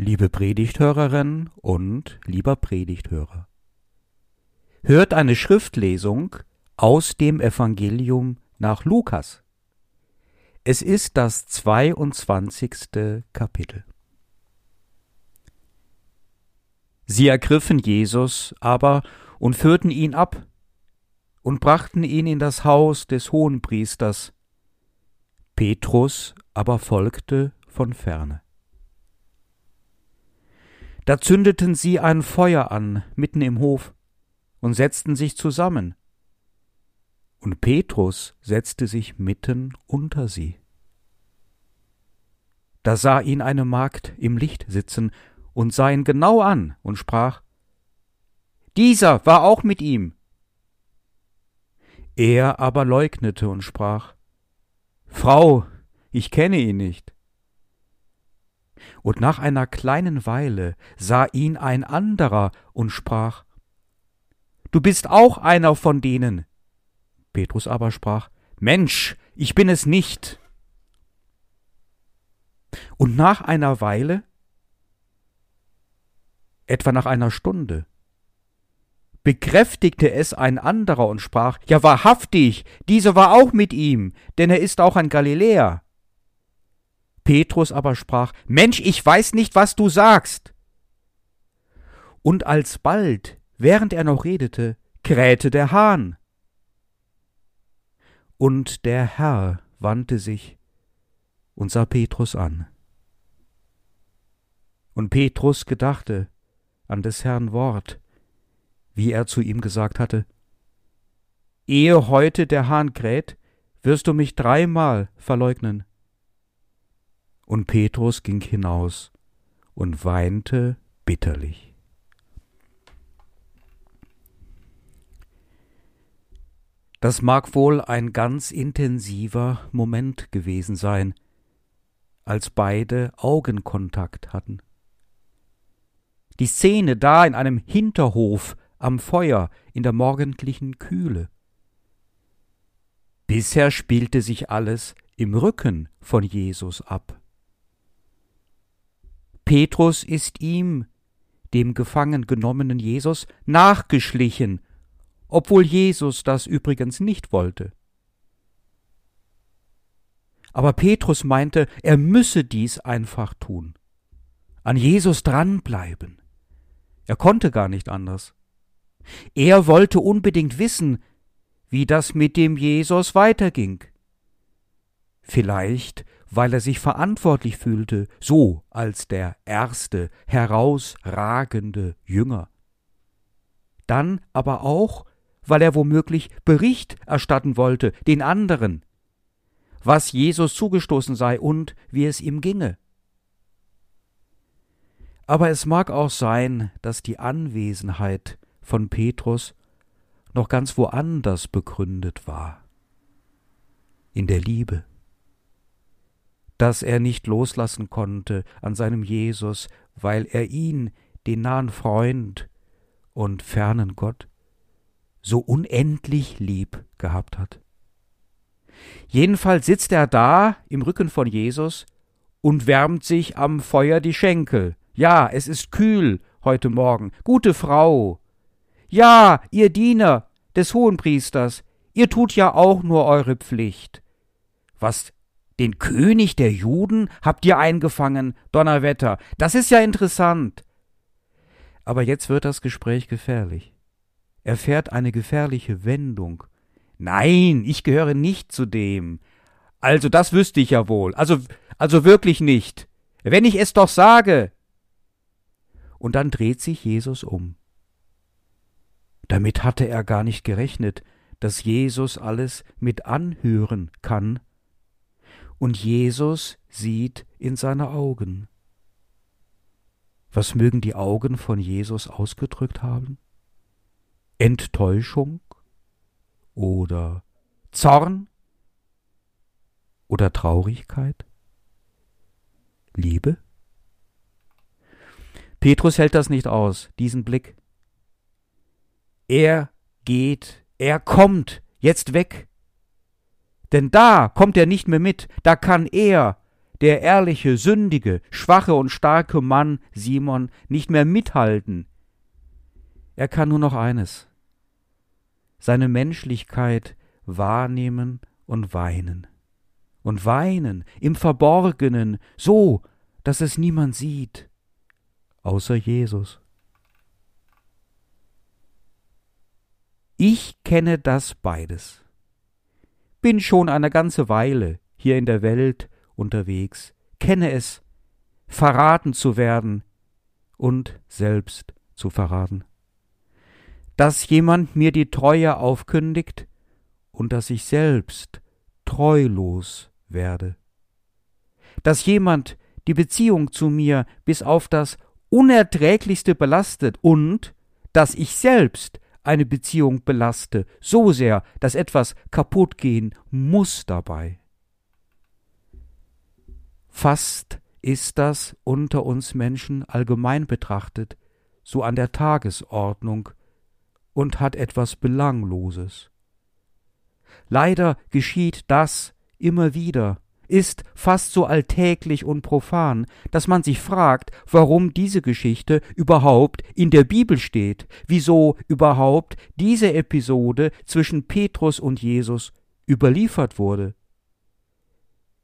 Liebe Predigthörerin und lieber Predigthörer. Hört eine Schriftlesung aus dem Evangelium nach Lukas. Es ist das 22. Kapitel. Sie ergriffen Jesus aber und führten ihn ab und brachten ihn in das Haus des Hohenpriesters. Petrus aber folgte von ferne. Da zündeten sie ein Feuer an mitten im Hof und setzten sich zusammen. Und Petrus setzte sich mitten unter sie. Da sah ihn eine Magd im Licht sitzen und sah ihn genau an und sprach Dieser war auch mit ihm. Er aber leugnete und sprach Frau, ich kenne ihn nicht. Und nach einer kleinen Weile sah ihn ein anderer und sprach Du bist auch einer von denen. Petrus aber sprach Mensch, ich bin es nicht. Und nach einer Weile, etwa nach einer Stunde, bekräftigte es ein anderer und sprach Ja wahrhaftig, dieser war auch mit ihm, denn er ist auch ein Galiläer. Petrus aber sprach, Mensch, ich weiß nicht, was du sagst. Und alsbald, während er noch redete, krähte der Hahn. Und der Herr wandte sich und sah Petrus an. Und Petrus gedachte an des Herrn Wort, wie er zu ihm gesagt hatte, Ehe heute der Hahn kräht, wirst du mich dreimal verleugnen. Und Petrus ging hinaus und weinte bitterlich. Das mag wohl ein ganz intensiver Moment gewesen sein, als beide Augenkontakt hatten. Die Szene da in einem Hinterhof am Feuer in der morgendlichen Kühle. Bisher spielte sich alles im Rücken von Jesus ab. Petrus ist ihm, dem gefangen genommenen Jesus, nachgeschlichen, obwohl Jesus das übrigens nicht wollte. Aber Petrus meinte, er müsse dies einfach tun, an Jesus dranbleiben. Er konnte gar nicht anders. Er wollte unbedingt wissen, wie das mit dem Jesus weiterging. Vielleicht weil er sich verantwortlich fühlte, so als der erste, herausragende Jünger. Dann aber auch, weil er womöglich Bericht erstatten wollte, den anderen, was Jesus zugestoßen sei und wie es ihm ginge. Aber es mag auch sein, dass die Anwesenheit von Petrus noch ganz woanders begründet war. In der Liebe dass er nicht loslassen konnte an seinem Jesus, weil er ihn, den nahen Freund und fernen Gott, so unendlich lieb gehabt hat. Jedenfalls sitzt er da im Rücken von Jesus und wärmt sich am Feuer die Schenkel. Ja, es ist kühl heute Morgen. Gute Frau. Ja, ihr Diener des Hohenpriesters, ihr tut ja auch nur eure Pflicht. Was den König der Juden habt ihr eingefangen, Donnerwetter. Das ist ja interessant. Aber jetzt wird das Gespräch gefährlich. Er fährt eine gefährliche Wendung. Nein, ich gehöre nicht zu dem. Also das wüsste ich ja wohl. Also, also wirklich nicht. Wenn ich es doch sage. Und dann dreht sich Jesus um. Damit hatte er gar nicht gerechnet, dass Jesus alles mit anhören kann und Jesus sieht in seine Augen. Was mögen die Augen von Jesus ausgedrückt haben? Enttäuschung oder Zorn oder Traurigkeit? Liebe? Petrus hält das nicht aus, diesen Blick. Er geht, er kommt jetzt weg denn da kommt er nicht mehr mit, da kann er, der ehrliche, sündige, schwache und starke Mann Simon nicht mehr mithalten. Er kann nur noch eines seine Menschlichkeit wahrnehmen und weinen. Und weinen im Verborgenen, so, dass es niemand sieht, außer Jesus. Ich kenne das beides. Bin schon eine ganze Weile hier in der Welt unterwegs, kenne es, verraten zu werden und selbst zu verraten. Dass jemand mir die Treue aufkündigt und dass ich selbst treulos werde. Dass jemand die Beziehung zu mir bis auf das Unerträglichste belastet und dass ich selbst eine Beziehung belaste, so sehr, dass etwas kaputt gehen muss dabei. Fast ist das unter uns Menschen allgemein betrachtet so an der Tagesordnung und hat etwas Belangloses. Leider geschieht das immer wieder, ist fast so alltäglich und profan, dass man sich fragt, warum diese Geschichte überhaupt in der Bibel steht, wieso überhaupt diese Episode zwischen Petrus und Jesus überliefert wurde.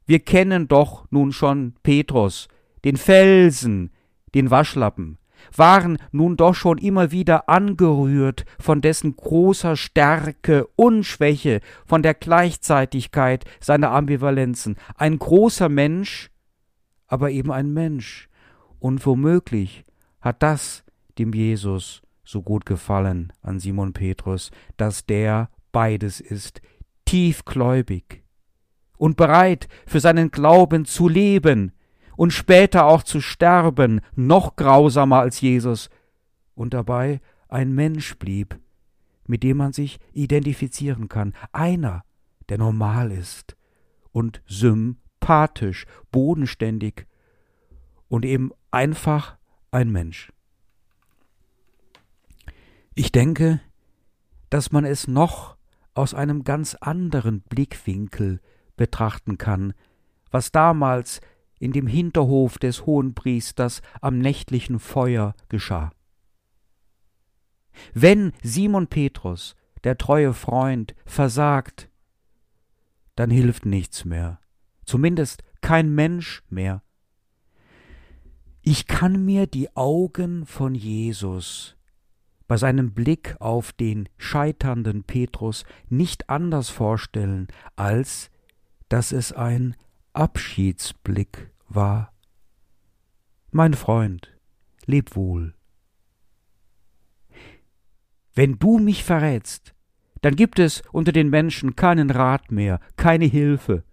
Wir kennen doch nun schon Petrus, den Felsen, den Waschlappen, waren nun doch schon immer wieder angerührt von dessen großer Stärke und Schwäche, von der Gleichzeitigkeit seiner Ambivalenzen. Ein großer Mensch, aber eben ein Mensch. Und womöglich hat das dem Jesus so gut gefallen an Simon Petrus, dass der beides ist, tiefgläubig und bereit für seinen Glauben zu leben, und später auch zu sterben, noch grausamer als Jesus, und dabei ein Mensch blieb, mit dem man sich identifizieren kann, einer, der normal ist und sympathisch, bodenständig und eben einfach ein Mensch. Ich denke, dass man es noch aus einem ganz anderen Blickwinkel betrachten kann, was damals in dem Hinterhof des Hohenpriesters am nächtlichen Feuer geschah. Wenn Simon Petrus, der treue Freund, versagt, dann hilft nichts mehr, zumindest kein Mensch mehr. Ich kann mir die Augen von Jesus bei seinem Blick auf den scheiternden Petrus nicht anders vorstellen, als dass es ein Abschiedsblick war. Mein Freund, leb wohl. Wenn du mich verrätst, dann gibt es unter den Menschen keinen Rat mehr, keine Hilfe.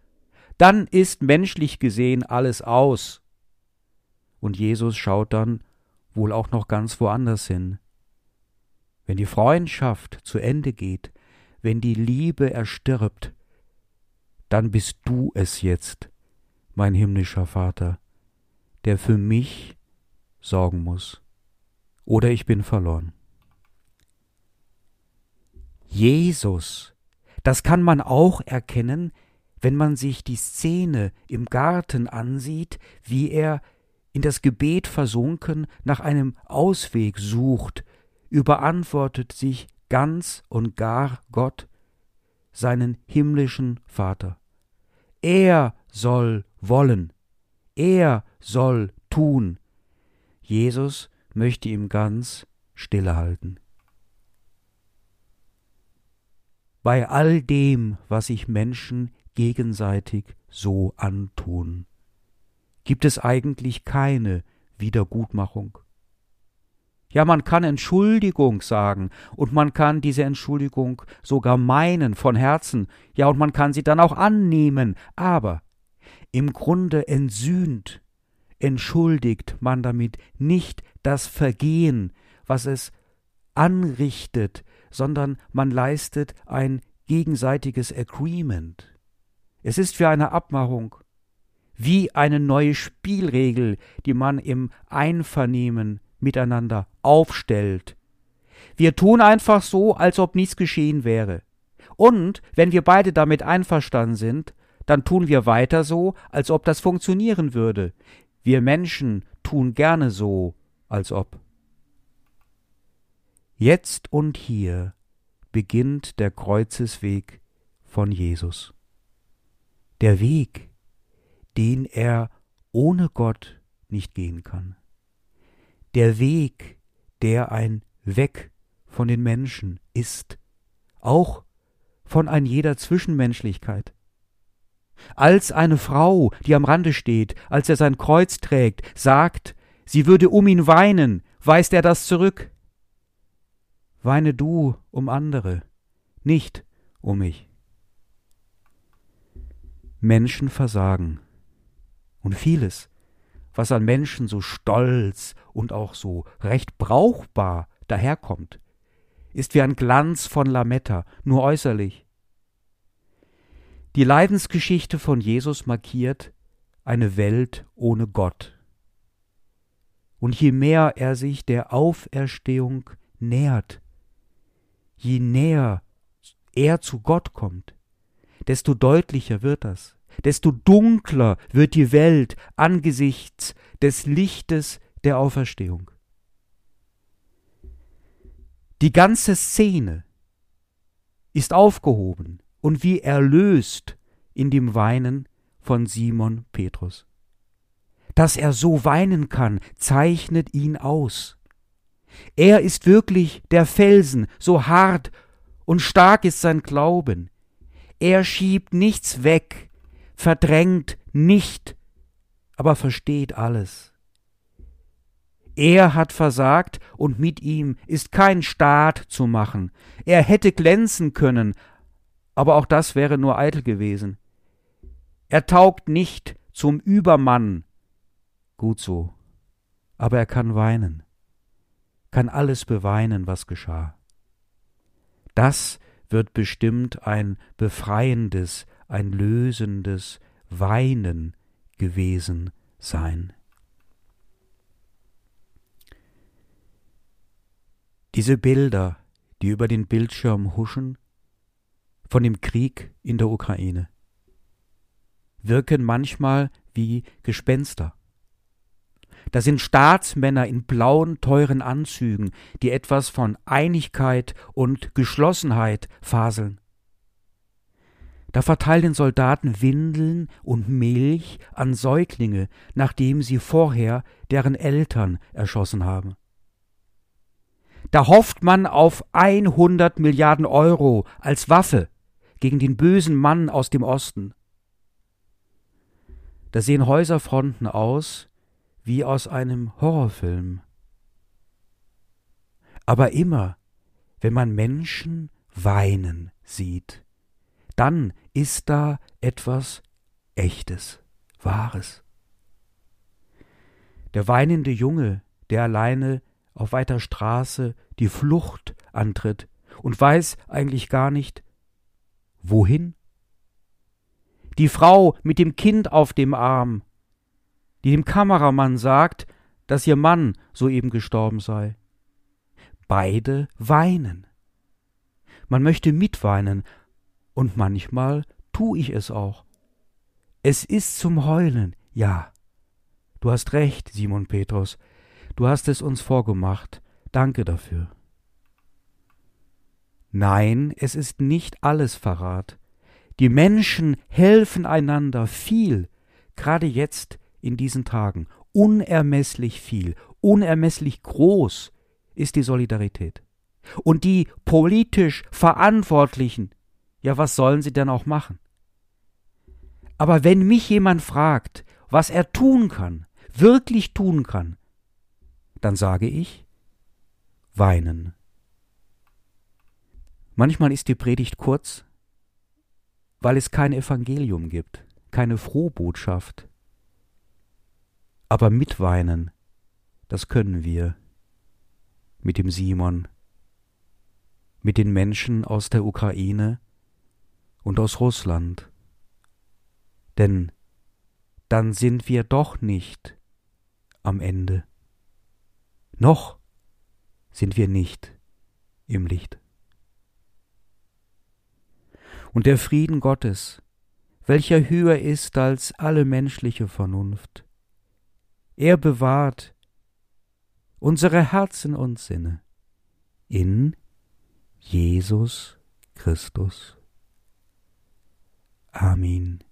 Dann ist menschlich gesehen alles aus. Und Jesus schaut dann wohl auch noch ganz woanders hin. Wenn die Freundschaft zu Ende geht, wenn die Liebe erstirbt, dann bist du es jetzt, mein himmlischer Vater, der für mich sorgen muss. Oder ich bin verloren. Jesus, das kann man auch erkennen, wenn man sich die Szene im Garten ansieht, wie er in das Gebet versunken nach einem Ausweg sucht, überantwortet sich ganz und gar Gott, seinen himmlischen Vater. Er soll wollen. Er soll tun. Jesus möchte ihm ganz stille halten. Bei all dem, was sich Menschen gegenseitig so antun, gibt es eigentlich keine Wiedergutmachung. Ja, man kann Entschuldigung sagen, und man kann diese Entschuldigung sogar meinen von Herzen, ja, und man kann sie dann auch annehmen, aber im Grunde entsühnt, entschuldigt man damit nicht das Vergehen, was es anrichtet, sondern man leistet ein gegenseitiges Agreement. Es ist für eine Abmachung, wie eine neue Spielregel, die man im Einvernehmen miteinander aufstellt. Wir tun einfach so, als ob nichts geschehen wäre. Und wenn wir beide damit einverstanden sind, dann tun wir weiter so, als ob das funktionieren würde. Wir Menschen tun gerne so, als ob. Jetzt und hier beginnt der Kreuzesweg von Jesus. Der Weg, den er ohne Gott nicht gehen kann. Der Weg, der ein Weg von den Menschen ist, auch von ein jeder Zwischenmenschlichkeit. Als eine Frau, die am Rande steht, als er sein Kreuz trägt, sagt, sie würde um ihn weinen, weist er das zurück. Weine du um andere, nicht um mich. Menschen versagen. Und vieles, was an Menschen so stolz und auch so recht brauchbar daherkommt, ist wie ein Glanz von Lametta, nur äußerlich. Die Leidensgeschichte von Jesus markiert eine Welt ohne Gott. Und je mehr er sich der Auferstehung nähert, je näher er zu Gott kommt, desto deutlicher wird das, desto dunkler wird die Welt angesichts des Lichtes der Auferstehung. Die ganze Szene ist aufgehoben und wie erlöst in dem Weinen von Simon Petrus. Dass er so weinen kann, zeichnet ihn aus. Er ist wirklich der Felsen, so hart und stark ist sein Glauben. Er schiebt nichts weg, verdrängt nicht, aber versteht alles. Er hat versagt und mit ihm ist kein Staat zu machen. Er hätte glänzen können, aber auch das wäre nur eitel gewesen. Er taugt nicht zum Übermann. Gut so, aber er kann weinen kann alles beweinen, was geschah. Das wird bestimmt ein befreiendes, ein lösendes Weinen gewesen sein. Diese Bilder, die über den Bildschirm huschen, von dem Krieg in der Ukraine, wirken manchmal wie Gespenster. Da sind Staatsmänner in blauen, teuren Anzügen, die etwas von Einigkeit und Geschlossenheit faseln. Da verteilen Soldaten Windeln und Milch an Säuglinge, nachdem sie vorher deren Eltern erschossen haben. Da hofft man auf 100 Milliarden Euro als Waffe gegen den bösen Mann aus dem Osten. Da sehen Häuserfronten aus wie aus einem Horrorfilm. Aber immer, wenn man Menschen weinen sieht, dann ist da etwas Echtes, Wahres. Der weinende Junge, der alleine auf weiter Straße die Flucht antritt und weiß eigentlich gar nicht, wohin. Die Frau mit dem Kind auf dem Arm, die dem Kameramann sagt, dass ihr Mann soeben gestorben sei. Beide weinen. Man möchte mitweinen, und manchmal tu ich es auch. Es ist zum Heulen, ja. Du hast recht, Simon Petrus, du hast es uns vorgemacht, danke dafür. Nein, es ist nicht alles Verrat. Die Menschen helfen einander viel, gerade jetzt in diesen Tagen. Unermesslich viel, unermesslich groß ist die Solidarität. Und die politisch Verantwortlichen, ja, was sollen sie denn auch machen? Aber wenn mich jemand fragt, was er tun kann, wirklich tun kann, dann sage ich, weinen. Manchmal ist die Predigt kurz, weil es kein Evangelium gibt, keine Frohbotschaft, aber mitweinen, das können wir mit dem Simon, mit den Menschen aus der Ukraine und aus Russland. Denn dann sind wir doch nicht am Ende. Noch sind wir nicht im Licht. Und der Frieden Gottes, welcher höher ist als alle menschliche Vernunft. Er bewahrt unsere Herzen und Sinne in Jesus Christus. Amen.